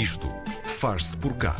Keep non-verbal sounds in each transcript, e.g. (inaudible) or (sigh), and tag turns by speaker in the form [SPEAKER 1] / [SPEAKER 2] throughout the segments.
[SPEAKER 1] Isto faz-se por cá.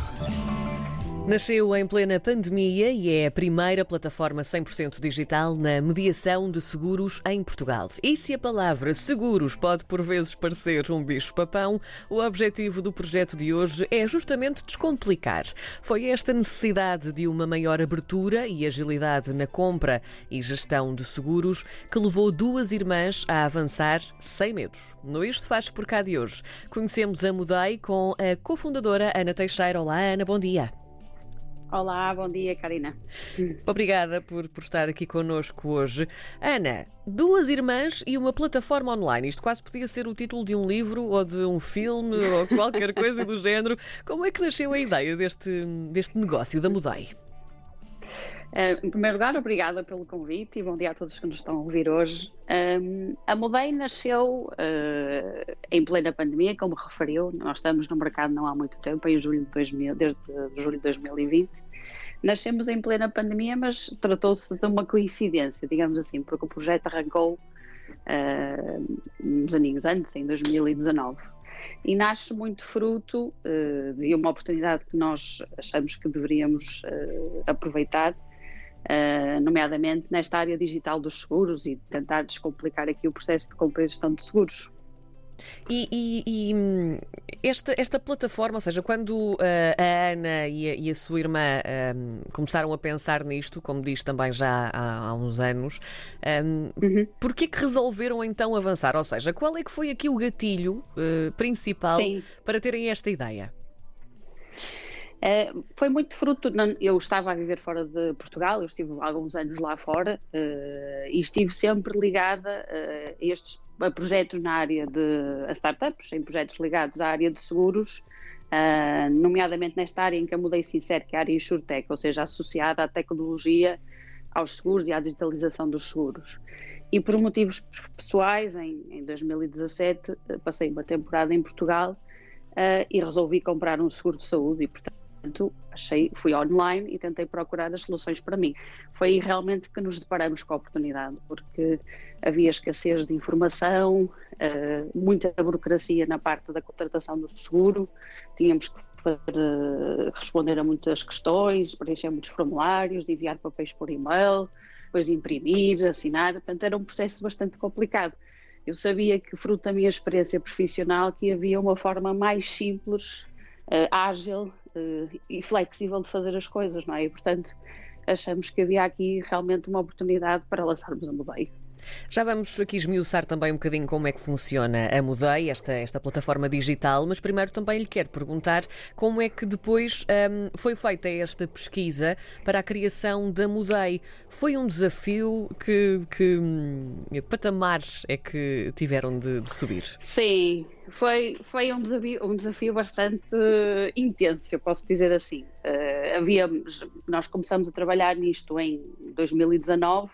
[SPEAKER 2] Nasceu em plena pandemia e é a primeira plataforma 100% digital na mediação de seguros em Portugal. E se a palavra seguros pode por vezes parecer um bicho-papão, o objetivo do projeto de hoje é justamente descomplicar. Foi esta necessidade de uma maior abertura e agilidade na compra e gestão de seguros que levou duas irmãs a avançar sem medos. No Isto Faz Por Cá de hoje, conhecemos a Mudei com a cofundadora Ana Teixeira. Olá, Ana, bom dia.
[SPEAKER 3] Olá, bom dia, Karina.
[SPEAKER 2] Obrigada por, por estar aqui connosco hoje. Ana, duas irmãs e uma plataforma online. Isto quase podia ser o título de um livro ou de um filme ou qualquer coisa do (laughs) género. Como é que nasceu a ideia deste, deste negócio da Mudei?
[SPEAKER 3] Uh, em primeiro lugar, obrigada pelo convite e bom dia a todos que nos estão a ouvir hoje. Um, a Mudei nasceu uh, em plena pandemia, como referiu. Nós estamos no mercado não há muito tempo, em julho de 2000, desde julho de 2020. Nascemos em plena pandemia, mas tratou-se de uma coincidência, digamos assim, porque o projeto arrancou uh, uns aninhos antes, em 2019 e nasce muito fruto uh, de uma oportunidade que nós achamos que deveríamos uh, aproveitar uh, nomeadamente nesta área digital dos seguros e tentar descomplicar aqui o processo de compra e gestão de seguros.
[SPEAKER 2] E, e, e hum, esta, esta, plataforma, ou seja, quando uh, a Ana e a, e a sua irmã um, começaram a pensar nisto, como diz também já há, há uns anos, um, uhum. porquê que resolveram então avançar? Ou seja, qual é que foi aqui o gatilho uh, principal Sim. para terem esta ideia?
[SPEAKER 3] Uh, foi muito fruto. Eu estava a viver fora de Portugal, eu estive alguns anos lá fora uh, e estive sempre ligada uh, a estes a projetos na área de startups, em projetos ligados à área de seguros, nomeadamente nesta área em que eu mudei sincero, que é a área InsurTech, ou seja, associada à tecnologia, aos seguros e à digitalização dos seguros. E por motivos pessoais, em, em 2017, passei uma temporada em Portugal e resolvi comprar um seguro de saúde e, portanto, Portanto, achei, fui online e tentei procurar as soluções para mim. Foi aí realmente que nos deparamos com a oportunidade, porque havia escassez de informação, uh, muita burocracia na parte da contratação do seguro, tínhamos que uh, responder a muitas questões, preencher muitos formulários, enviar papéis por e-mail, depois imprimir, assinar, portanto era um processo bastante complicado. Eu sabia que, fruto da minha experiência profissional, que havia uma forma mais simples, uh, ágil uh, e flexível de fazer as coisas, não é? E, portanto, achamos que havia aqui realmente uma oportunidade para lançarmos a Mudei.
[SPEAKER 2] Já vamos aqui esmiuçar também um bocadinho como é que funciona a Mudei, esta, esta plataforma digital, mas primeiro também lhe quero perguntar como é que depois um, foi feita esta pesquisa para a criação da Mudei. Foi um desafio que, que hum, patamares é que tiveram de, de subir?
[SPEAKER 3] Sim, foi, foi um, desafio, um desafio bastante uh, intenso, eu posso dizer assim. Uh, havíamos, nós começamos a trabalhar nisto em 2019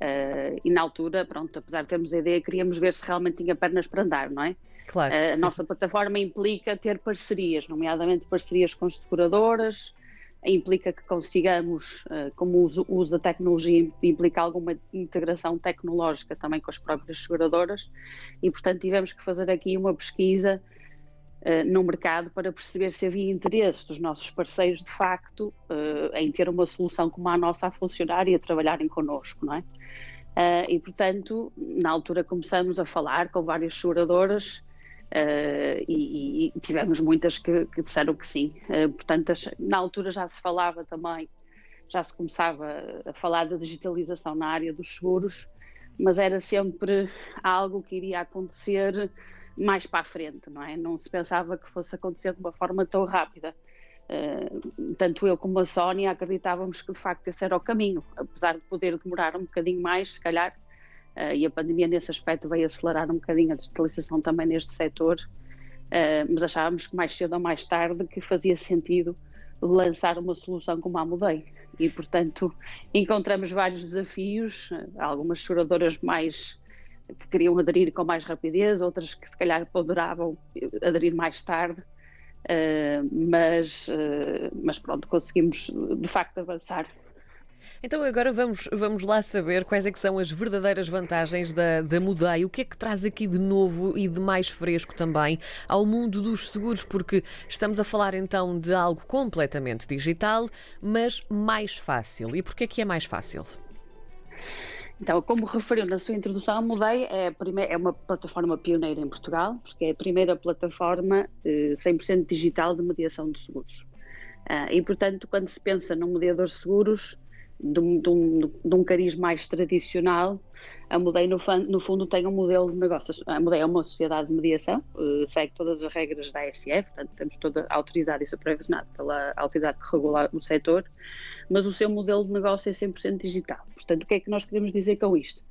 [SPEAKER 3] uh, e na altura, pronto, apesar de termos a ideia, queríamos ver se realmente tinha pernas para andar, não é?
[SPEAKER 2] Claro.
[SPEAKER 3] a nossa plataforma implica ter parcerias, nomeadamente parcerias com seguradoras, implica que consigamos, eh, como o uso, da tecnologia implica alguma integração tecnológica também com as próprias seguradoras e, portanto, tivemos que fazer aqui uma pesquisa uh, no mercado para perceber se havia interesse dos nossos parceiros, de facto, uh, em ter uma solução como a nossa a funcionar e a trabalharem connosco, não é? Uh, e, portanto, na altura começamos a falar com várias seguradoras e, e, tivemos muitas que, que disseram que sim. Portanto, na altura já se falava também, já se começava a falar da digitalização na área dos seguros, mas era sempre algo que iria acontecer mais para a frente, não é? Não se pensava que fosse acontecer de uma forma tão rápida. Uh, tanto eu como a Sónia acreditávamos que de facto esse era o caminho, apesar de poder demorar um bocadinho mais, se calhar, Uh, e a pandemia nesse aspecto veio acelerar um bocadinho a digitalização também neste setor, uh, mas achávamos que mais cedo ou mais tarde que fazia sentido lançar uma solução como a Mudei. E, portanto, encontramos vários desafios, algumas seguradoras mais que queriam aderir com mais rapidez, outras que se calhar ponderavam aderir mais tarde, mas, mas pronto, conseguimos de facto avançar
[SPEAKER 2] Então agora vamos, vamos lá saber quais é que são as verdadeiras vantagens da, da Mudei, o que é que traz aqui de novo e de mais fresco também ao mundo dos seguros, porque estamos a falar então de algo completamente digital, mas mais fácil. E porquê é que é mais fácil?
[SPEAKER 3] Então, como referiu na sua introdução, a Mudei é, primeira, é uma plataforma pioneira em Portugal, porque é a primeira plataforma eh, 100% digital de mediação de seguros. Uh, e, portanto, quando se pensa num mediador de seguros, de de, um, de um, cariz mais tradicional, a Mudei no, no, fundo tem um modelo de negócios. A Mudei é uma sociedade de mediação, uh, segue todas as regras da ASF, portanto temos toda autorizada e supervisionada pela autoridade que regula o setor, mas o seu modelo de negócio é 100% digital. Portanto, o que é que nós queremos dizer com isto?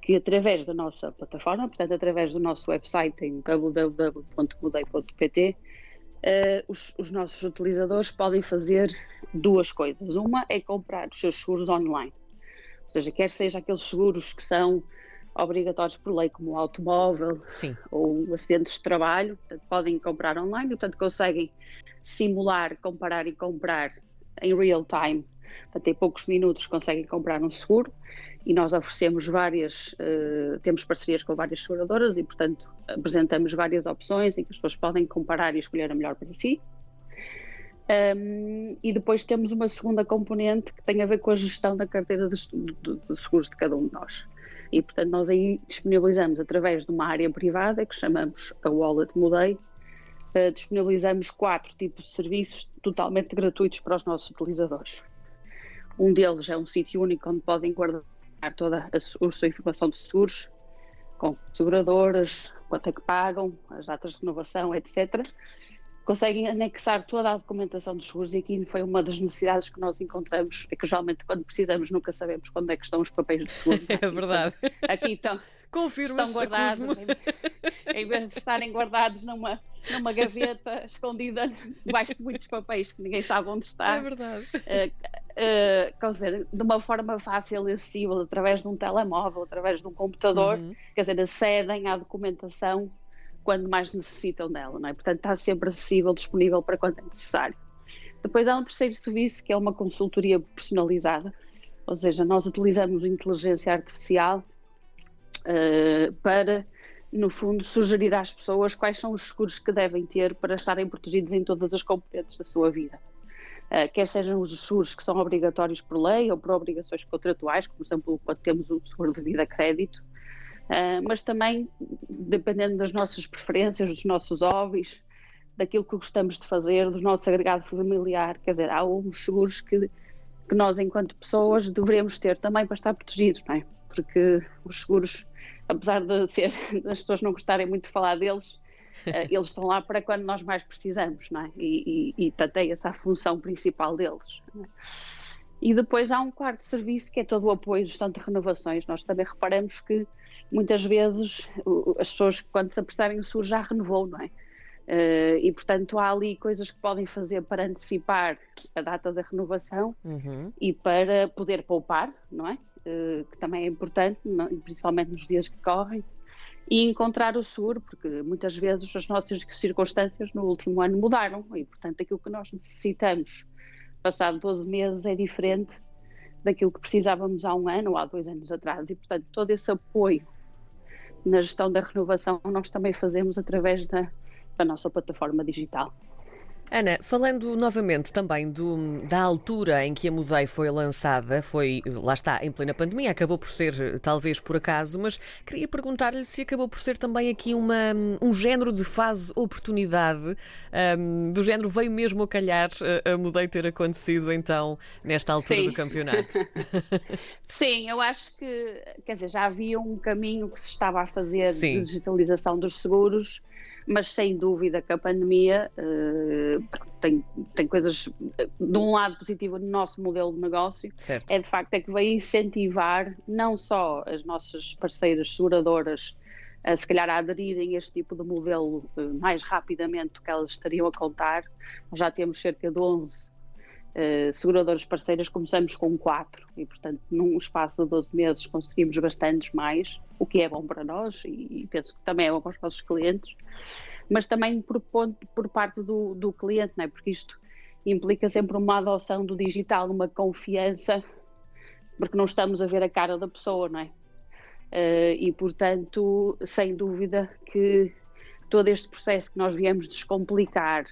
[SPEAKER 3] Que através da nossa plataforma, portanto através do nosso website em www.mudei.pt, uh, os, os, nossos utilizadores podem fazer duas coisas. Uma é comprar os seus seguros online, ou seja, quer seja aqueles seguros que são obrigatórios por lei, como o automóvel Sim. ou acidentes de trabalho, portanto, podem comprar online, portanto conseguem simular, comparar e comprar em real time Em poucos minutos conseguem comprar um seguro e nós oferecemos várias, uh, temos parcerias com várias seguradoras e, portanto, apresentamos várias opções em que as pessoas podem comparar e escolher a melhor para si. Um, e depois temos uma segunda componente que tem a ver com a gestão da carteira de, de, de seguros de cada um de nós. E, portanto, nós aí disponibilizamos através de uma área privada que chamamos a Wallet Mudei, uh, disponibilizamos quatro tipos de serviços totalmente gratuitos para os nossos utilizadores. Um deles é um sítio único onde podem guardar toda a, sua informação de seguros, com seguradoras, quanto é que pagam, as datas de renovação, etc. Conseguem anexar toda a documentação dos seguros e aqui foi uma das necessidades que nós encontramos, é que geralmente quando precisamos nunca sabemos quando é que estão os papéis de seguro. (laughs)
[SPEAKER 2] É verdade.
[SPEAKER 3] Aqui estão,
[SPEAKER 2] Confirma-se,
[SPEAKER 3] estão guardados, em, em vez de estarem guardados numa numa gaveta escondida (laughs) debaixo de muitos papéis que ninguém sabe onde está.
[SPEAKER 2] É verdade.
[SPEAKER 3] Uh, uh, quer dizer, de uma forma fácil e acessível, através de um telemóvel, através de um computador, uhum. quer dizer, acedem à documentação quando mais necessitam dela, não é? Portanto, está sempre acessível, disponível para quando é necessário. Depois há um terceiro serviço que é uma consultoria personalizada, ou seja, nós utilizamos inteligência artificial uh, para no fundo, sugerir às pessoas quais são os seguros que devem ter para estarem protegidos em todas as componentes da sua vida. Uh, quer sejam os seguros que são obrigatórios por lei ou por obrigações contratuais, como, por exemplo, quando temos o seguro de vida crédito, uh, mas também, dependendo das nossas preferências, dos nossos hobbies, daquilo que gostamos de fazer, do nosso agregado familiar, quer dizer, há uns seguros que, que nós, enquanto pessoas, devemos ter também para estar protegidos, não é? Porque os seguros apesar de ser, (laughs) as pessoas não gostarem muito de falar deles, eles estão lá para quando nós mais precisamos, não é? E, e, e portanto, é essa a função principal deles. É? E depois há um quarto serviço que é todo o apoio gestão de renovações. Nós também reparamos que muitas vezes as pessoas, quando se apercebem o SUR, já renovou, não é? Uh, e portanto há ali coisas que podem fazer para antecipar a data da renovação uhum. e para poder poupar, não é? Eh, que também é importante, principalmente nos dias que correm, e encontrar o seguro, porque muitas vezes as nossas circunstâncias no último ano mudaram e, portanto, aquilo que nós necessitamos passado 12 meses é diferente daquilo que precisávamos há um ano ou há dois anos atrás. E, portanto, todo esse apoio na gestão da renovação nós também fazemos através da, da nossa plataforma digital.
[SPEAKER 2] Ana, falando novamente também do, da altura em que a Mudei foi lançada, foi, lá está, em plena pandemia, acabou por ser talvez por acaso, mas queria perguntar-lhe se acabou por ser também aqui uma, um género de fase oportunidade, um, do género veio mesmo a calhar a, a Mudei ter acontecido então nesta altura Sim. do campeonato. (laughs)
[SPEAKER 3] Sim, eu acho que, quer dizer, já havia um caminho que se estava a fazer Sim. de digitalização dos seguros mas sem dúvida que a pandemia uh, tem, tem coisas, de um lado positivo no nosso modelo de negócio, certo. é de facto é que vai incentivar não só as nossas parceiras seguradoras a se calhar a aderirem a este tipo de modelo uh, mais rapidamente do que elas estariam a contar. Já temos cerca de 11 Uh, seguradoras parceiras começamos com quatro e, portanto, num espaço de 12 meses conseguimos bastantes mais, o que é bom para nós e, e penso que também é bom para os nossos clientes, mas também por, por parte do, do cliente, não é? porque isto implica sempre uma adoção do digital, uma confiança porque não estamos a ver a cara da pessoa, não é? Uh, e, portanto, sem dúvida que todo este processo que nós viemos descomplicar,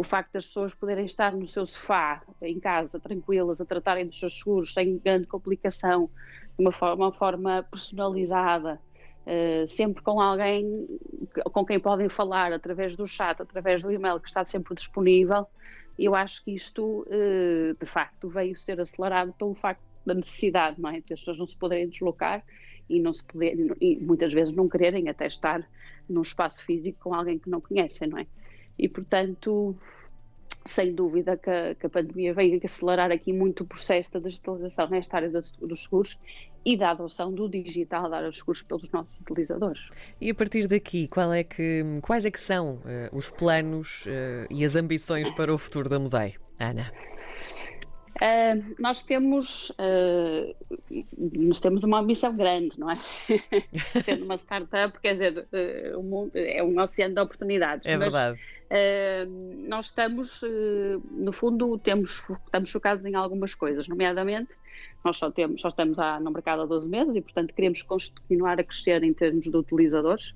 [SPEAKER 3] o facto das pessoas poderem estar no seu sofá, em casa, tranquilas, a tratarem dos seus seguros, sem grande complicação, de uma forma, uma forma personalizada, uh, sempre com alguém com quem podem falar, através do chat, através do e-mail, que está sempre disponível, eu acho que isto, uh, de facto, veio ser acelerado pelo facto da necessidade, não é? De as pessoas não se poderem deslocar e não se poder, e muitas vezes não quererem até estar num espaço físico com alguém que não conhecem, não é? E portanto, sem dúvida que a, que a pandemia veio acelerar aqui muito o processo da digitalização nesta área dos seguros e da adoção do digital dar os seguros pelos nossos utilizadores.
[SPEAKER 2] E a partir daqui, é que, quais é que são uh, os planos uh, e as ambições para o futuro da Mudei, Ana?
[SPEAKER 3] Uh, nós temos uh, nós temos uma ambição grande, não é? (laughs) Sendo uma startup, quer dizer, uh, mundo, é um oceano de oportunidades.
[SPEAKER 2] É mas, verdade.
[SPEAKER 3] nós estamos, no fundo, temos, estamos focados em algumas coisas, nomeadamente, nós só, temos, só estamos a, no mercado há 12 meses e, portanto, queremos continuar a crescer em termos de utilizadores.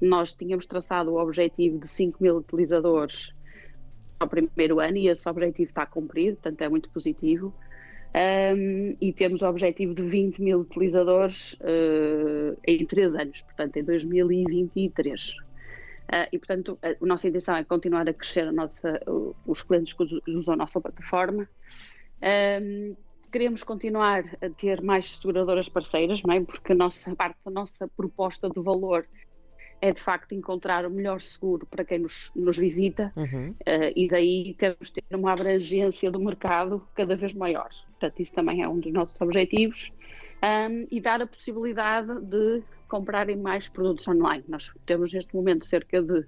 [SPEAKER 3] Nós tínhamos traçado o objetivo de 5 mil utilizadores ao primeiro ano e esse objetivo está cumprido, portanto é muito positivo. Um, e temos o objetivo de 20 mil utilizadores uh, em 3 anos, portanto em 2023. Uh, ah, e portanto a, a, nossa intenção é continuar a crescer a nossa, os clientes que usam a nossa plataforma. Um, queremos continuar a ter mais seguradoras parceiras, não é? porque a nossa parte da nossa proposta de valor é de facto encontrar o melhor seguro para quem nos, nos visita uhum. uh, e daí temos de ter uma abrangência do mercado cada vez maior. Portanto, isso também é um dos nossos objetivos um, e dar a possibilidade de comprarem mais produtos online. Nós temos neste momento cerca de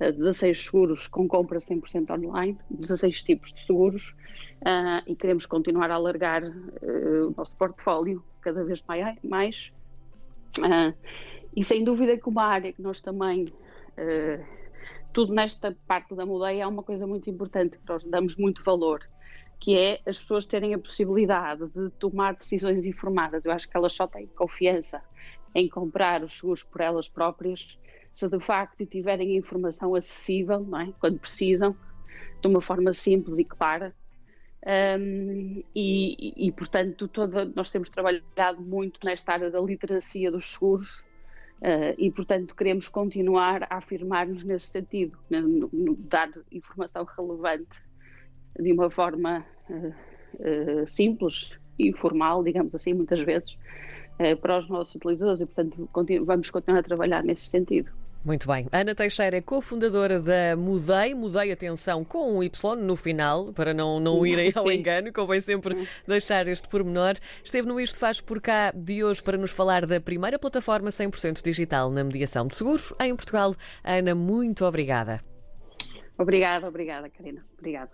[SPEAKER 3] 16 eh, seguros com compra 100% online, 16 tipos de seguros uh, e queremos continuar a alargar uh, o nosso portfólio cada vez mais. Uh, e sem dúvida que uma área que nós também, uh, tudo nesta parte da mudeia é uma coisa muito importante, que nós damos muito valor, que é as pessoas terem a possibilidade de tomar decisões informadas. Eu acho que elas só têm confiança em comprar os seguros por elas próprias se de facto tiverem informação acessível, não é? quando precisam, de uma forma simples e clara. Um, e, e, portanto, toda, nós temos trabalhado muito nesta área da literacia dos seguros Uh, e, portanto, queremos continuar a afirmar-nos nesse sentido, né, no, no, dar informação relevante de uma forma uh, uh, simples e formal, digamos assim, muitas vezes, para os nossos utilizadores e, portanto, continu vamos continuar a trabalhar nesse sentido.
[SPEAKER 2] Muito bem. Ana Teixeira é cofundadora da Mudei. Mudei, atenção, com um Y no final, para não, não irem ao engano, convém sempre deixar este pormenor. Esteve no Isto Faz Por Cá de hoje para nos falar da primeira plataforma 100% digital na mediação de seguros em Portugal. Ana, muito obrigada.
[SPEAKER 3] Obrigada, obrigada, Karina. Obrigada.